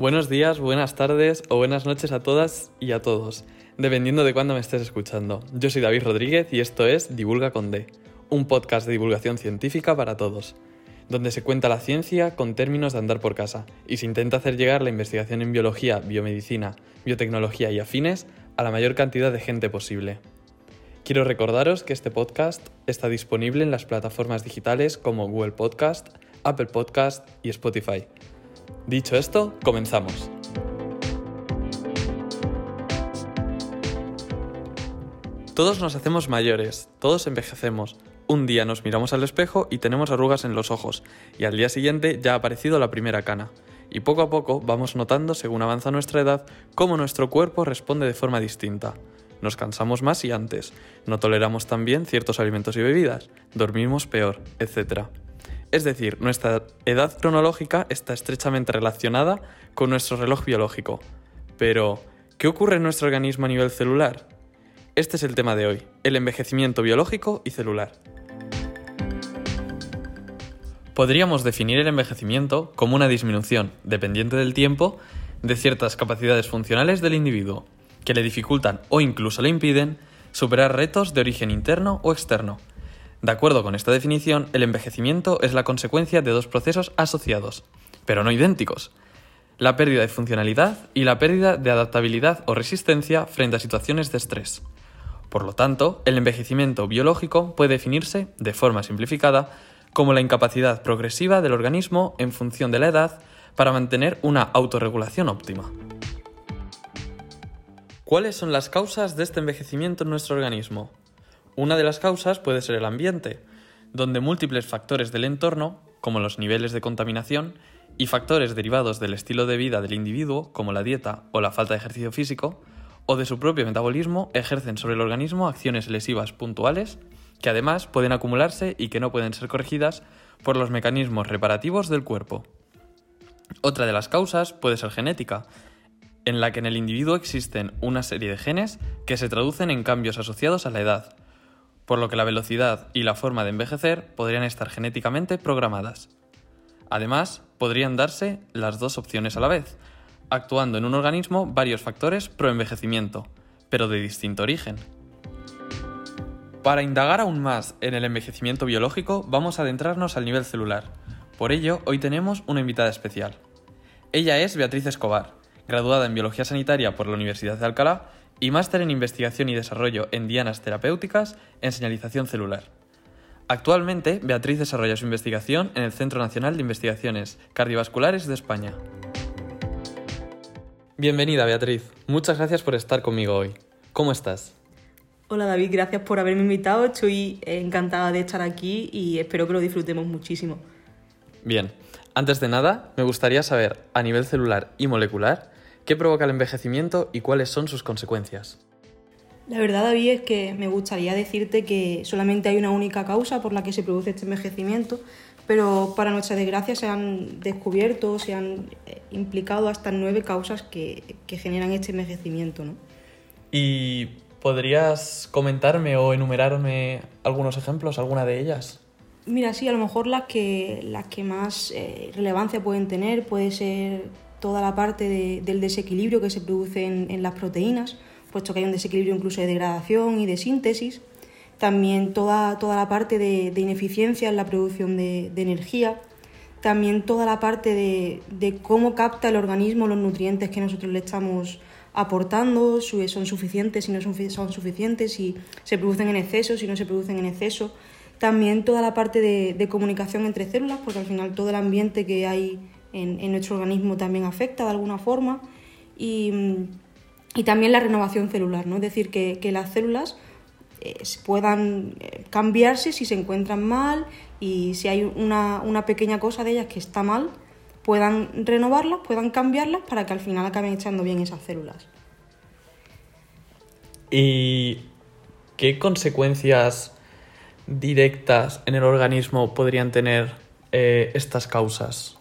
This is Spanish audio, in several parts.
Buenos días, buenas tardes o buenas noches a todas y a todos, dependiendo de cuándo me estés escuchando. Yo soy David Rodríguez y esto es Divulga con D, un podcast de divulgación científica para todos, donde se cuenta la ciencia con términos de andar por casa y se intenta hacer llegar la investigación en biología, biomedicina, biotecnología y afines a la mayor cantidad de gente posible. Quiero recordaros que este podcast está disponible en las plataformas digitales como Google Podcast, Apple Podcast y Spotify. Dicho esto, comenzamos. Todos nos hacemos mayores, todos envejecemos. Un día nos miramos al espejo y tenemos arrugas en los ojos, y al día siguiente ya ha aparecido la primera cana. Y poco a poco vamos notando, según avanza nuestra edad, cómo nuestro cuerpo responde de forma distinta. Nos cansamos más y antes, no toleramos tan bien ciertos alimentos y bebidas, dormimos peor, etc. Es decir, nuestra edad cronológica está estrechamente relacionada con nuestro reloj biológico. Pero, ¿qué ocurre en nuestro organismo a nivel celular? Este es el tema de hoy, el envejecimiento biológico y celular. Podríamos definir el envejecimiento como una disminución, dependiente del tiempo, de ciertas capacidades funcionales del individuo, que le dificultan o incluso le impiden superar retos de origen interno o externo. De acuerdo con esta definición, el envejecimiento es la consecuencia de dos procesos asociados, pero no idénticos, la pérdida de funcionalidad y la pérdida de adaptabilidad o resistencia frente a situaciones de estrés. Por lo tanto, el envejecimiento biológico puede definirse, de forma simplificada, como la incapacidad progresiva del organismo en función de la edad para mantener una autorregulación óptima. ¿Cuáles son las causas de este envejecimiento en nuestro organismo? Una de las causas puede ser el ambiente, donde múltiples factores del entorno, como los niveles de contaminación, y factores derivados del estilo de vida del individuo, como la dieta o la falta de ejercicio físico, o de su propio metabolismo, ejercen sobre el organismo acciones lesivas puntuales que además pueden acumularse y que no pueden ser corregidas por los mecanismos reparativos del cuerpo. Otra de las causas puede ser genética, en la que en el individuo existen una serie de genes que se traducen en cambios asociados a la edad, por lo que la velocidad y la forma de envejecer podrían estar genéticamente programadas. Además, podrían darse las dos opciones a la vez, actuando en un organismo varios factores pro-envejecimiento, pero de distinto origen. Para indagar aún más en el envejecimiento biológico, vamos a adentrarnos al nivel celular. Por ello, hoy tenemos una invitada especial. Ella es Beatriz Escobar, graduada en Biología Sanitaria por la Universidad de Alcalá y máster en Investigación y Desarrollo en Dianas Terapéuticas en Señalización Celular. Actualmente, Beatriz desarrolla su investigación en el Centro Nacional de Investigaciones Cardiovasculares de España. Bienvenida, Beatriz. Muchas gracias por estar conmigo hoy. ¿Cómo estás? Hola David, gracias por haberme invitado. Estoy encantada de estar aquí y espero que lo disfrutemos muchísimo. Bien, antes de nada, me gustaría saber, a nivel celular y molecular, qué provoca el envejecimiento y cuáles son sus consecuencias. La verdad, David, es que me gustaría decirte que solamente hay una única causa por la que se produce este envejecimiento, pero para nuestra desgracia se han descubierto, se han eh, implicado hasta nueve causas que, que generan este envejecimiento. ¿no? ¿Y ¿Podrías comentarme o enumerarme algunos ejemplos, alguna de ellas? Mira, sí, a lo mejor las que, las que más eh, relevancia pueden tener puede ser toda la parte del desequilibrio que se produce en, las proteínas, puesto que hay un desequilibrio incluso de degradación y de síntesis. También toda, toda la parte de, ineficiencia en la producción de, energía. También toda la parte de, de cómo capta el organismo los nutrientes que nosotros le estamos aportando, son suficientes, si no son, son suficientes, si se producen en exceso, si no se producen en exceso. También toda la parte de, comunicación entre células, porque al final todo el ambiente que hay en, nuestro organismo también afecta de alguna forma. Y, también la renovación celular, ¿no? es decir, que, las células eh, puedan eh, cambiarse si se encuentran mal y si hay una, una pequeña cosa de ellas que está mal, puedan renovarlas, puedan cambiarlas para que al final acaben echando bien esas células. ¿Y qué consecuencias directas en el organismo podrían tener eh, estas causas?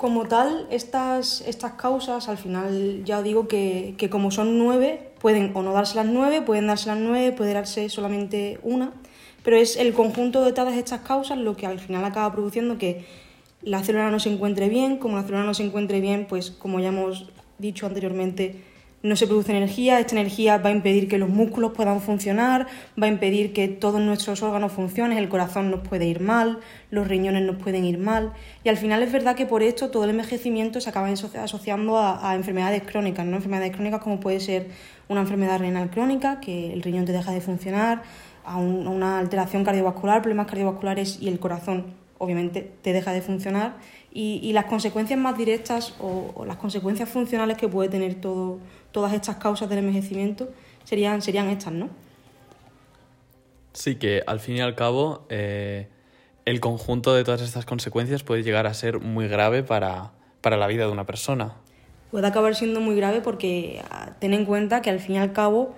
Como tal, estas, estas causas, al final ya digo que, que, como son nueve, pueden o no darse las nueve, pueden darse las nueve, puede darse solamente una, pero es el conjunto de todas estas causas lo que al final acaba produciendo que la célula no se encuentre bien, como la célula no se encuentre bien, pues como ya hemos dicho anteriormente, no se produce energía, esta energía va a impedir que los músculos puedan funcionar, va a impedir que todos nuestros órganos funcionen, el corazón nos puede ir mal, los riñones nos pueden ir mal y al final es verdad que por esto todo el envejecimiento se acaba asociando a, enfermedades crónicas, ¿no? enfermedades crónicas como puede ser una enfermedad renal crónica, que el riñón te deja de funcionar, a, una alteración cardiovascular, problemas cardiovasculares y el corazón obviamente te deja de funcionar y, las consecuencias más directas o, las consecuencias funcionales que puede tener todo, todas estas causas del envejecimiento serían, serían estas, ¿no? Sí, que al fin y al cabo eh, el conjunto de todas estas consecuencias puede llegar a ser muy grave para, para la vida de una persona. Puede acabar siendo muy grave porque ah, ten en cuenta que al fin y al cabo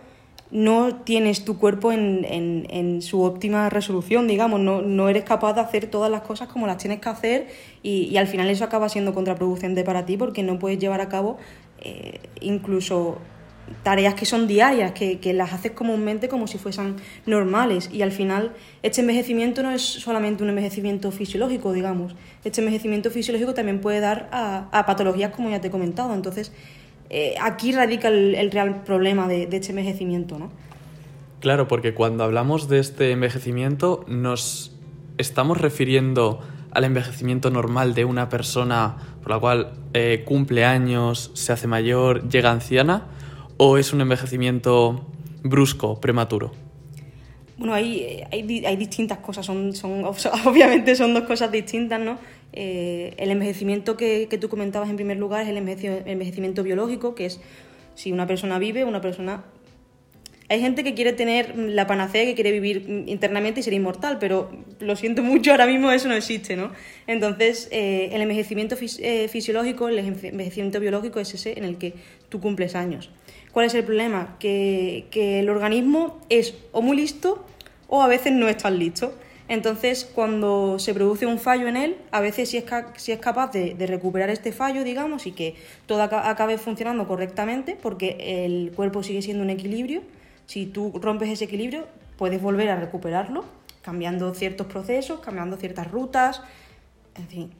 no tienes tu cuerpo en, en, su óptima resolución, digamos, no, no, eres capaz de hacer todas las cosas como las tienes que hacer y, y al final eso acaba siendo contraproducente para ti porque no puedes llevar a cabo eh, incluso tareas que son diarias, que, que, las haces comúnmente como si fuesen normales. Y al final este envejecimiento no es solamente un envejecimiento fisiológico, digamos, este envejecimiento fisiológico también puede dar a, a patologías como ya te he comentado, entonces eh, aquí radica el, real problema de, este envejecimiento, ¿no? Claro, porque cuando hablamos de este envejecimiento nos estamos refiriendo al envejecimiento normal de una persona por la cual eh, cumple años, se hace mayor, llega anciana, o es un envejecimiento brusco, prematuro? Bueno, hay, hay, hay distintas cosas, son, son, obviamente son dos cosas distintas, ¿no? Eh, el envejecimiento que, que, tú comentabas en primer lugar es el envejecimiento biológico, que es si una persona vive, una persona... Hay gente que quiere tener la panacea, que quiere vivir internamente y ser inmortal, pero lo siento mucho, ahora mismo eso no existe, ¿no? Entonces, eh, el envejecimiento eh, fisiológico, el envejecimiento biológico es ese en el que tú cumples años. ¿Cuál es el problema? Que, que el organismo es o muy listo o a veces no es tan listo. Entonces, cuando se produce un fallo en él, a veces si es, capaz de, recuperar este fallo, digamos, y que todo acabe funcionando correctamente, porque el cuerpo sigue siendo un equilibrio, si tú rompes ese equilibrio, puedes volver a recuperarlo, cambiando ciertos procesos, cambiando ciertas rutas, en fin.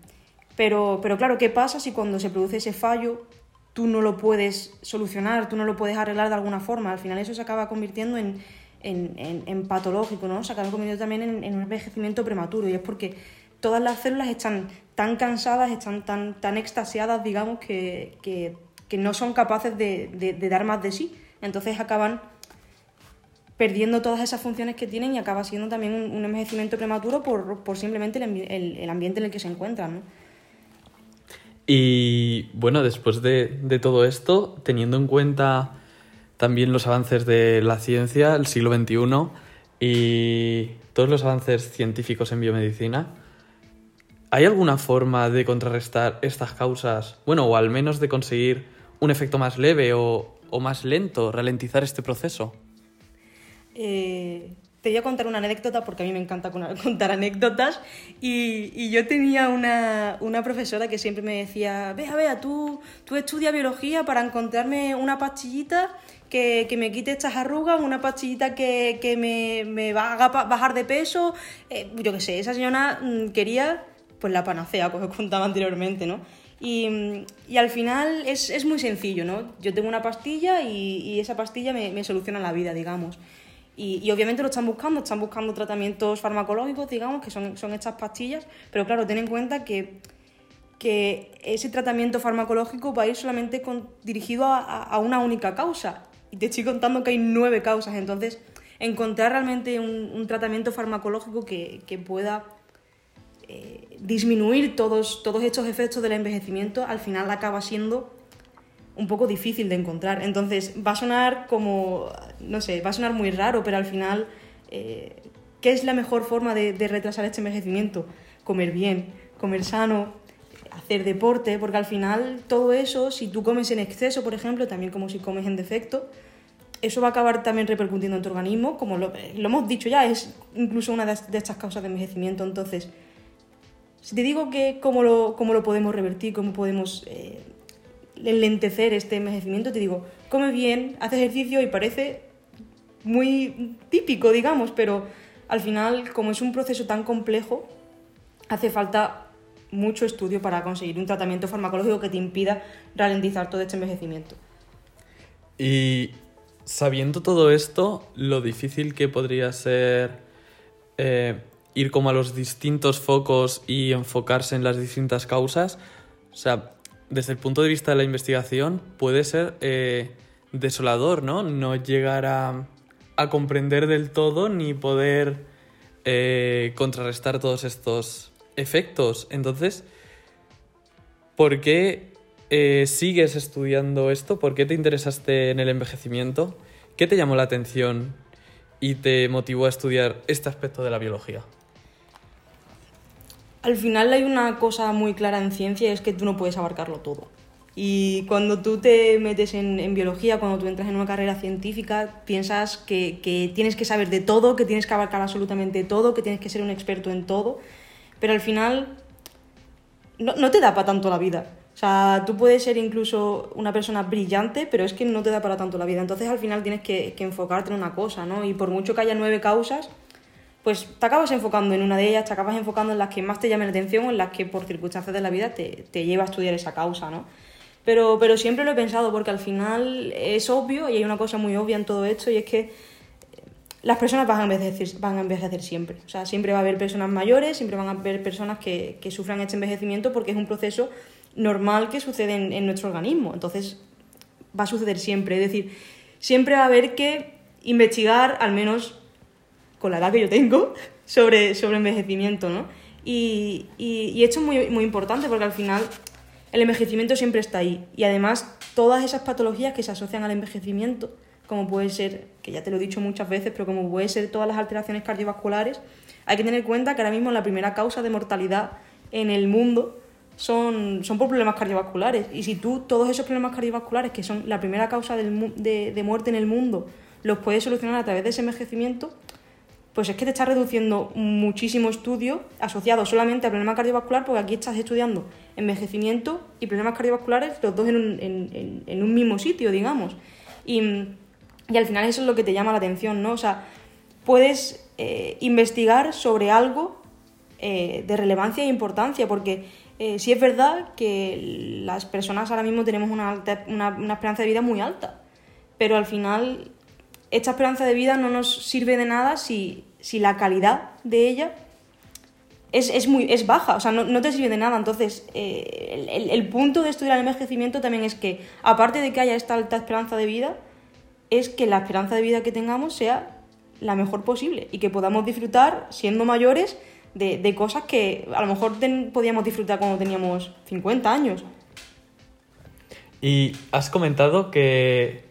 Pero, pero claro, ¿qué pasa si cuando se produce ese fallo tú no lo puedes solucionar, tú no lo puedes arreglar de alguna forma? Al final eso se acaba convirtiendo en, en, patológico, ¿no? Se acaba convirtiendo también en, un envejecimiento prematuro y es porque todas las células están tan cansadas, están tan, tan extasiadas, digamos, que, que, no son capaces de, de, dar más de sí. Entonces acaban perdiendo todas esas funciones que tienen y acaba siendo también un, envejecimiento prematuro por, por simplemente el, el, ambiente en el que se encuentran, ¿no? Y bueno, después de, de todo esto, teniendo en cuenta también los avances de la ciencia, el siglo XXI y todos los avances científicos en biomedicina. ¿Hay alguna forma de contrarrestar estas causas? Bueno, o al menos de conseguir un efecto más leve o, más lento, ralentizar este proceso? Eh, te voy a contar una anécdota porque a mí me encanta contar anécdotas. Y, yo tenía una, profesora que siempre me decía: Vea, vea, tú, tú estudias biología para encontrarme una pastillita que, me quite estas arrugas, una pastillita que, me, me haga bajar de peso. Eh, yo qué sé, esa señora mm, quería pues la panacea, como os contaba anteriormente, ¿no? Y, al final es, muy sencillo, ¿no? Yo tengo una pastilla y, esa pastilla me, soluciona la vida, digamos. Y, obviamente lo están buscando, están buscando tratamientos farmacológicos, digamos, que son, son estas pastillas, pero claro, ten en cuenta que, que ese tratamiento farmacológico va a ir solamente dirigido a, una única causa. Y te estoy contando que hay nueve causas, entonces encontrar realmente un, tratamiento farmacológico que, pueda eh, disminuir todos, todos estos efectos del envejecimiento al final acaba siendo un poco difícil de encontrar. Entonces va a sonar como, no sé, va a sonar muy raro, pero al final, eh, ¿qué es la mejor forma de, retrasar este envejecimiento? Comer bien, comer sano, hacer deporte, porque al final todo eso, si tú comes en exceso, por ejemplo, también como si comes en defecto, eso va a acabar también repercutiendo en tu organismo, como lo, hemos dicho ya, es incluso una de, estas causas de envejecimiento. Entonces, si te digo que cómo lo, cómo lo podemos revertir, cómo podemos eh, lentecer este envejecimiento, te digo, come bien, hace ejercicio y parece muy típico, digamos, pero al final, como es un proceso tan complejo, hace falta mucho estudio para conseguir un tratamiento farmacológico que te impida ralentizar todo este envejecimiento. Y sabiendo todo esto, lo difícil que podría ser eh, ir como a los distintos focos y enfocarse en las distintas causas, o sea, desde el punto de vista de la investigación puede ser eh, desolador, ¿no? No llegar a, comprender del todo ni poder eh, contrarrestar todos estos efectos. Entonces, ¿por qué eh, sigues estudiando esto? ¿Por qué te interesaste en el envejecimiento? ¿Qué te llamó la atención y te motivó a estudiar este aspecto de la biología? Al final hay una cosa muy clara en ciencia, es que tú no puedes abarcarlo todo. Y cuando tú te metes en, biología, cuando tú entras en una carrera científica, piensas que, que, tienes que saber de todo, que tienes que abarcar absolutamente todo, que tienes que ser un experto en todo, pero al final no, no te da para tanto la vida. O sea, tú puedes ser incluso una persona brillante, pero es que no te da para tanto la vida. Entonces al final tienes que, enfocarte en una cosa, ¿no? Y por mucho que haya nueve causas, pues te acabas enfocando en una de ellas, te acabas enfocando en las que más te llamen la atención o en las que por circunstancias de la vida te, te lleva a estudiar esa causa, ¿no? Pero, pero siempre lo he pensado porque al final es obvio y hay una cosa muy obvia en todo esto y es que las personas van a envejecer, van a envejecer siempre. O sea, siempre va a haber personas mayores, siempre van a haber personas que, que sufran este envejecimiento porque es un proceso normal que sucede en, nuestro organismo. Entonces, va a suceder siempre. Es decir, siempre va a haber que investigar, al menos con la edad que yo tengo, sobre, sobre envejecimiento, ¿no? Y, y, esto es muy, muy importante porque al final el envejecimiento siempre está ahí. Y además, todas esas patologías que se asocian al envejecimiento, como puede ser, que ya te lo he dicho muchas veces, pero como puede ser todas las alteraciones cardiovasculares, hay que tener en cuenta que ahora mismo la primera causa de mortalidad en el mundo son, son por problemas cardiovasculares. Y si tú todos esos problemas cardiovasculares, que son la primera causa de, muerte en el mundo, los puedes solucionar a través de ese envejecimiento, pues es que te estás reduciendo muchísimo estudio asociado solamente al problema cardiovascular, porque aquí estás estudiando envejecimiento y problemas cardiovasculares, los dos en un, en un mismo sitio, digamos. Y, y, al final eso es lo que te llama la atención, ¿no? O sea, puedes eh, investigar sobre algo eh, de relevancia e importancia, porque eh, sí es verdad que las personas ahora mismo tenemos una, una, esperanza de vida muy alta, pero al final esta esperanza de vida no nos sirve de nada si, si la calidad de ella es, es, muy, es baja, o sea, no, no te sirve de nada. Entonces, eh, el, el, punto de estudiar el envejecimiento también es que, aparte de que haya esta alta esperanza de vida, es que la esperanza de vida que tengamos sea la mejor posible y que podamos disfrutar siendo mayores de, cosas que a lo mejor podíamos disfrutar cuando teníamos 50 años. Y has comentado que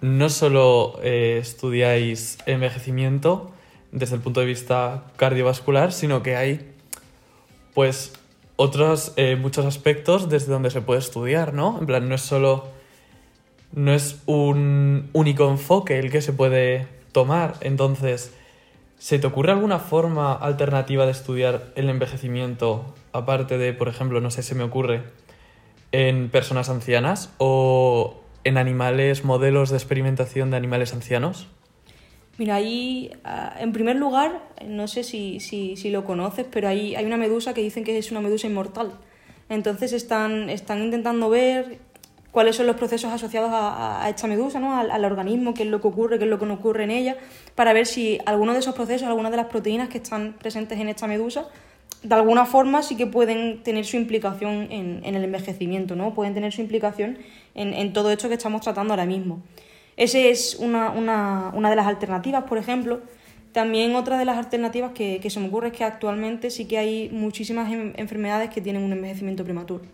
no solo eh, estudiáis envejecimiento desde el punto de vista cardiovascular, sino que hay pues otros eh, muchos aspectos desde donde se puede estudiar, ¿no? En plan, no es solo no es un único enfoque el que se puede tomar. Entonces, ¿Se te ocurre alguna forma alternativa de estudiar el envejecimiento, aparte de, por ejemplo, no sé, se me ocurre, en personas ancianas o en animales, modelos de experimentación de animales ancianos? Mira, ahí, ah, en primer lugar, no sé si, si, si lo conoces, pero hay, hay una medusa que dicen que es una medusa inmortal. Entonces están, están intentando ver cuáles son los procesos asociados a, esta medusa, ¿no? Al, organismo, qué es lo que ocurre, qué es lo que no ocurre en ella, para ver si alguno de esos procesos, algunas de las proteínas que están presentes en esta medusa, de alguna forma sí que pueden tener su implicación en, el envejecimiento, ¿no? Pueden tener su implicación en, todo esto que estamos tratando ahora mismo. Esa es una, de las alternativas, por ejemplo. También otra de las alternativas que se me ocurre es que actualmente sí que hay muchísimas enfermedades que tienen un envejecimiento prematuro.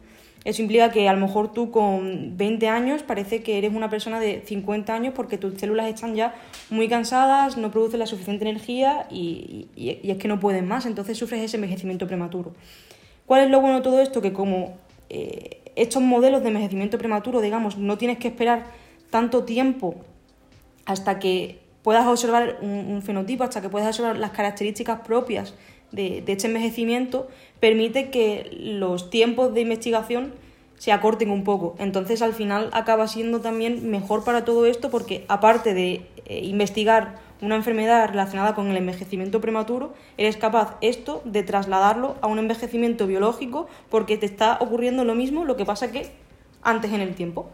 Eso implica que a lo mejor tú con 20 años parece que eres una persona de 50 años porque tus células están ya muy cansadas, no producen la suficiente energía y, es que no pueden más, entonces sufres ese envejecimiento prematuro. ¿Cuál es lo bueno de todo esto? Que como eh, estos modelos de envejecimiento prematuro, digamos, no tienes que esperar tanto tiempo hasta que puedas observar un, fenotipo, hasta que puedas observar las características propias de, este envejecimiento, permite que los tiempos de investigación se acorten un poco. Entonces al final acaba siendo también mejor para todo esto porque aparte de eh, investigar una enfermedad relacionada con el envejecimiento prematuro, eres capaz esto de trasladarlo a un envejecimiento biológico porque te está ocurriendo lo mismo, lo que pasa que antes en el tiempo.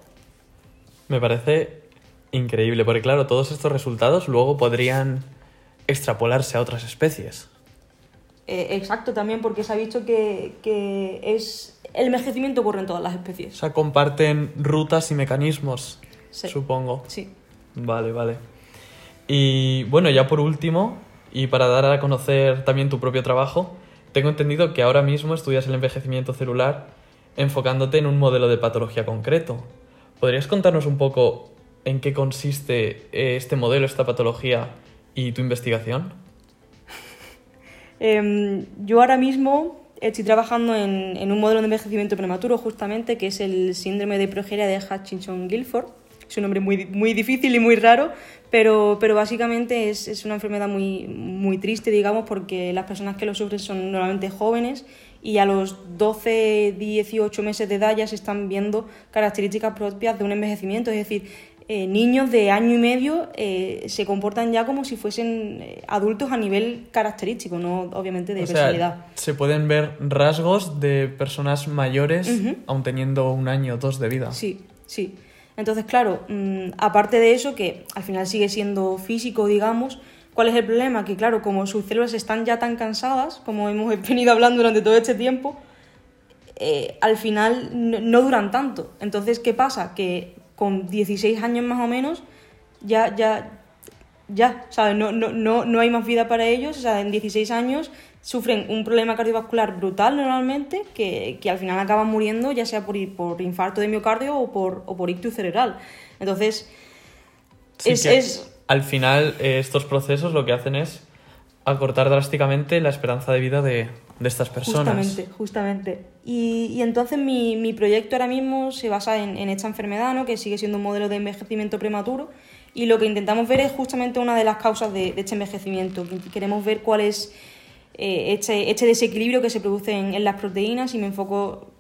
Me parece increíble, porque claro, todos estos resultados luego podrían extrapolarse a otras especies. Eh, exacto, también porque se ha visto que, que es el envejecimiento ocurre en todas las especies. O sea, comparten rutas y mecanismos, Sí. supongo. Sí. Vale, vale. Y bueno, ya por último, y para dar a conocer también tu propio trabajo, tengo entendido que ahora mismo estudias el envejecimiento celular enfocándote en un modelo de patología concreto. ¿Podrías contarnos un poco en qué consiste eh, este modelo, esta patología y tu investigación? Em, yo ahora mismo estoy trabajando en, en un modelo de envejecimiento prematuro, justamente, que es el síndrome de progeria de Hutchinson-Gilford. Es un nombre muy, muy difícil y muy raro, pero, pero básicamente es, es una enfermedad muy, muy triste, digamos, porque las personas que lo sufren son normalmente jóvenes y a los 12, 18 meses de edad ya se están viendo características propias de un envejecimiento, es decir, eh, niños de año y medio eh, se comportan ya como si fuesen eh, adultos a nivel característico, no obviamente de O sea, personalidad. se pueden ver rasgos de personas mayores Ujú. aun teniendo un año o dos de vida. Sí, sí. Entonces, claro, mm, aparte de eso, que al final sigue siendo físico, digamos, ¿cuál es el problema? Que claro, como sus células están ya tan cansadas, como hemos venido hablando durante todo este tiempo, eh, al final no, no duran tanto. Entonces, ¿qué pasa? Que con 16 años más o menos, ya, ya, ya, ¿sabes? No, no, no, no hay más vida para ellos, o sea, en 16 años sufren un problema cardiovascular brutal normalmente, que, que al final acaban muriendo, ya sea por, por infarto de miocardio o por, o por ictus cerebral. Entonces, Sí es, es- Al final, eh, estos procesos lo que hacen es acortar drásticamente la esperanza de vida de, de estas personas. Justamente, justamente. Y, y entonces mi, mi proyecto ahora mismo se basa en, en esta enfermedad, ¿no? que sigue siendo un modelo de envejecimiento prematuro. Y lo que intentamos ver es justamente una de las causas de, de este envejecimiento. que Queremos ver cuál es eh, este, este desequilibrio que se produce en, en las proteínas y me enfoco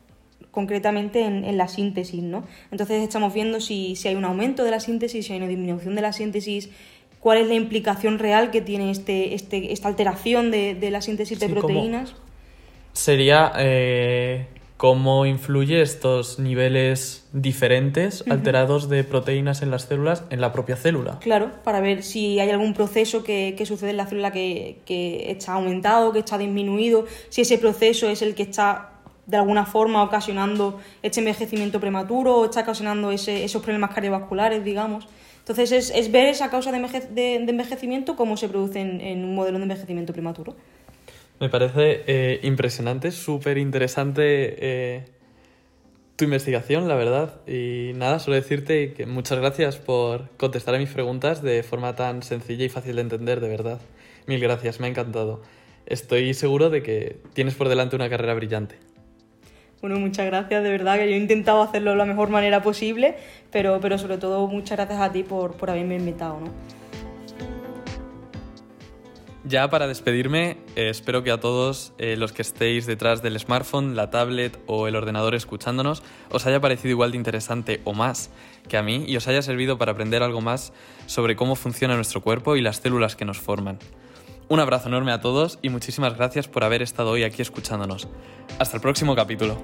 concretamente en, en la síntesis. ¿no? Entonces estamos viendo si, si hay un aumento de la síntesis, si hay una disminución de la síntesis, cuál es la implicación real que tiene este, este, esta alteración de, de la síntesis de Sí, proteínas. Sería eh, cómo influye estos niveles diferentes, alterados de proteínas en las células, en la propia célula. Claro, para ver si hay algún proceso que, que sucede en la célula que, que está aumentado, que está disminuido, si ese proceso es el que está de alguna forma ocasionando este envejecimiento prematuro o está ocasionando ese- esos problemas cardiovasculares, digamos. Entonces es, es ver esa causa de, enveje- de- de envejecimiento, cómo se produce en, en un modelo de envejecimiento prematuro. Me parece eh, impresionante, súper interesante eh, tu investigación, la verdad. Y nada, solo decirte que muchas gracias por contestar a mis preguntas de forma tan sencilla y fácil de entender, de verdad. Mil gracias, me ha encantado. Estoy seguro de que tienes por delante una carrera brillante. Bueno, muchas gracias, de verdad que yo he intentado hacerlo de la mejor manera posible, pero, pero sobre todo muchas gracias a ti por, por haberme invitado, ¿no? Ya para despedirme, eh, espero que a todos eh, los que estéis detrás del smartphone, la tablet o el ordenador escuchándonos os haya parecido igual de interesante o más que a mí y os haya servido para aprender algo más sobre cómo funciona nuestro cuerpo y las células que nos forman. Un abrazo enorme a todos y muchísimas gracias por haber estado hoy aquí escuchándonos. Hasta el próximo capítulo.